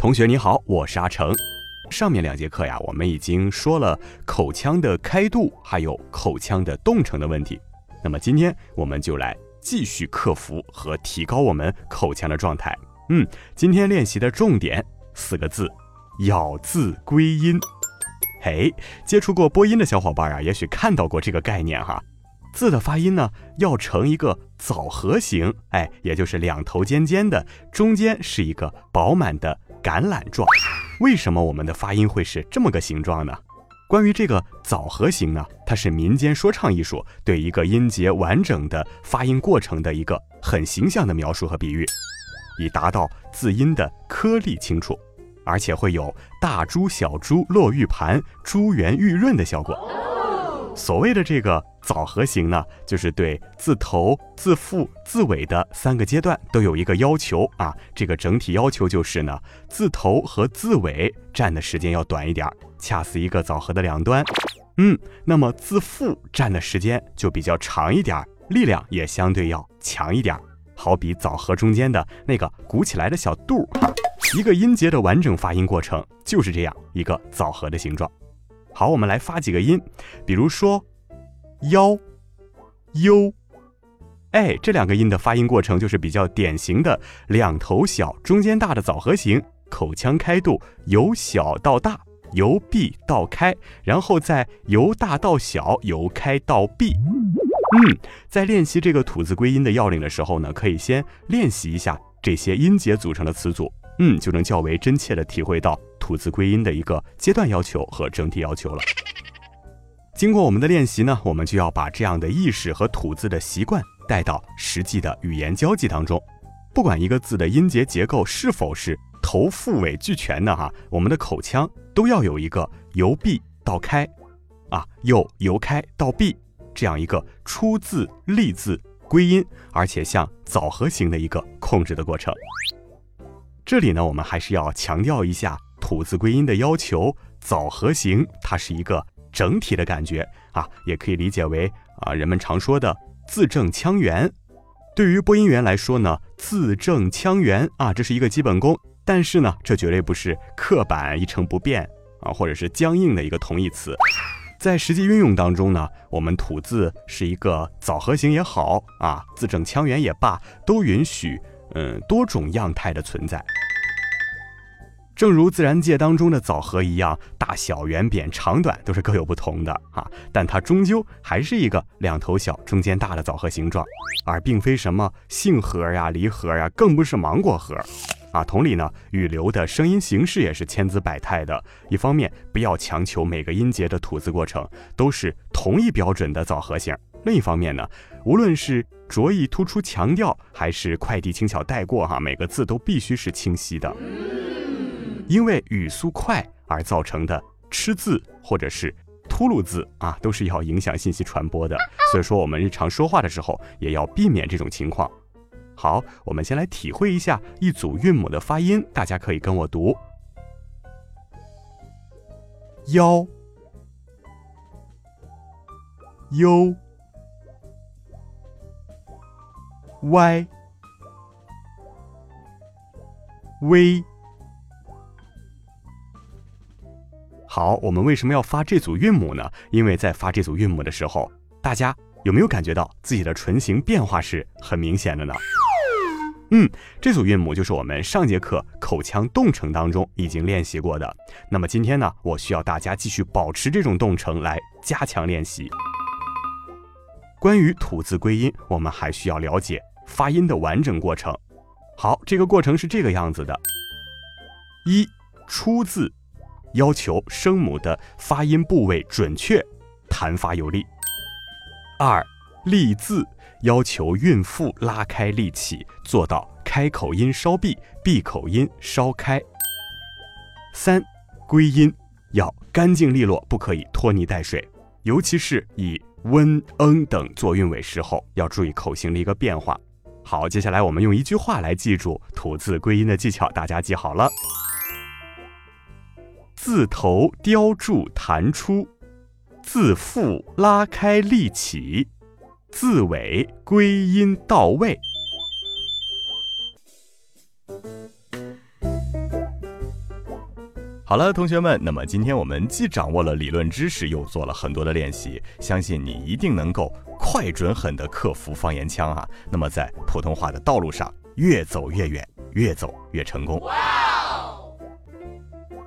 同学你好，我是阿成。上面两节课呀，我们已经说了口腔的开度，还有口腔的动程的问题。那么今天我们就来继续克服和提高我们口腔的状态。嗯，今天练习的重点四个字：咬字归音。嘿，接触过播音的小伙伴啊，也许看到过这个概念哈。字的发音呢，要成一个枣核形，哎，也就是两头尖尖的，中间是一个饱满的橄榄状。为什么我们的发音会是这么个形状呢？关于这个枣核形呢，它是民间说唱艺术对一个音节完整的发音过程的一个很形象的描述和比喻，以达到字音的颗粒清楚，而且会有大珠小珠落玉盘、珠圆玉润的效果。所谓的这个枣核形呢，就是对字头、字腹、字尾的三个阶段都有一个要求啊。这个整体要求就是呢，字头和字尾占的时间要短一点，恰似一个枣核的两端。嗯，那么字腹占的时间就比较长一点，力量也相对要强一点。好比枣核中间的那个鼓起来的小肚，一个音节的完整发音过程就是这样一个枣核的形状。好，我们来发几个音，比如说“腰”“优”，哎，这两个音的发音过程就是比较典型的两头小、中间大的枣核形，口腔开度由小到大，由闭到开，然后再由大到小，由开到闭。嗯，在练习这个吐字归音的要领的时候呢，可以先练习一下这些音节组成的词组，嗯，就能较为真切的体会到。吐字归音的一个阶段要求和整体要求了。经过我们的练习呢，我们就要把这样的意识和吐字的习惯带到实际的语言交际当中。不管一个字的音节结构是否是头腹尾俱全的哈，我们的口腔都要有一个由闭到开，啊，又由开到闭这样一个出字立字归音，而且像枣核形的一个控制的过程。这里呢，我们还是要强调一下。吐字归音的要求，枣核形，它是一个整体的感觉啊，也可以理解为啊，人们常说的字正腔圆。对于播音员来说呢，字正腔圆啊，这是一个基本功。但是呢，这绝对不是刻板一成不变啊，或者是僵硬的一个同义词。在实际运用当中呢，我们吐字是一个枣核形也好啊，字正腔圆也罢，都允许嗯多种样态的存在。正如自然界当中的枣核一样，大小、圆扁、长短都是各有不同的啊，但它终究还是一个两头小、中间大的枣核形状，而并非什么杏核呀、梨核呀，更不是芒果核啊。同理呢，语流的声音形式也是千姿百态的。一方面，不要强求每个音节的吐字过程都是同一标准的枣核形；另一方面呢，无论是着意突出强调，还是快递轻巧带过，哈，每个字都必须是清晰的。因为语速快而造成的吃字或者是秃噜字啊，都是要影响信息传播的。所以说，我们日常说话的时候也要避免这种情况。好，我们先来体会一下一组韵母的发音，大家可以跟我读：腰、优、歪、微。好，我们为什么要发这组韵母呢？因为在发这组韵母的时候，大家有没有感觉到自己的唇形变化是很明显的呢？嗯，这组韵母就是我们上节课口腔动程当中已经练习过的。那么今天呢，我需要大家继续保持这种动程来加强练习。关于吐字归音，我们还需要了解发音的完整过程。好，这个过程是这个样子的：一出字。要求声母的发音部位准确，弹发有力。二，立字要求孕妇拉开立起，做到开口音稍闭，闭口音稍开。三，归音要干净利落，不可以拖泥带水，尤其是以温、嗯等做韵尾时候，要注意口型的一个变化。好，接下来我们用一句话来记住吐字归音的技巧，大家记好了：字头雕铸弹出，字腹拉开立起，字尾归音到位。好了，同学们，那么今天我们既掌握了理论知识，又做了很多的练习，相信你一定能够快、准、狠地克服方言腔啊！那么在普通话的道路上越走越远，越走越成功。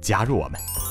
加入我们。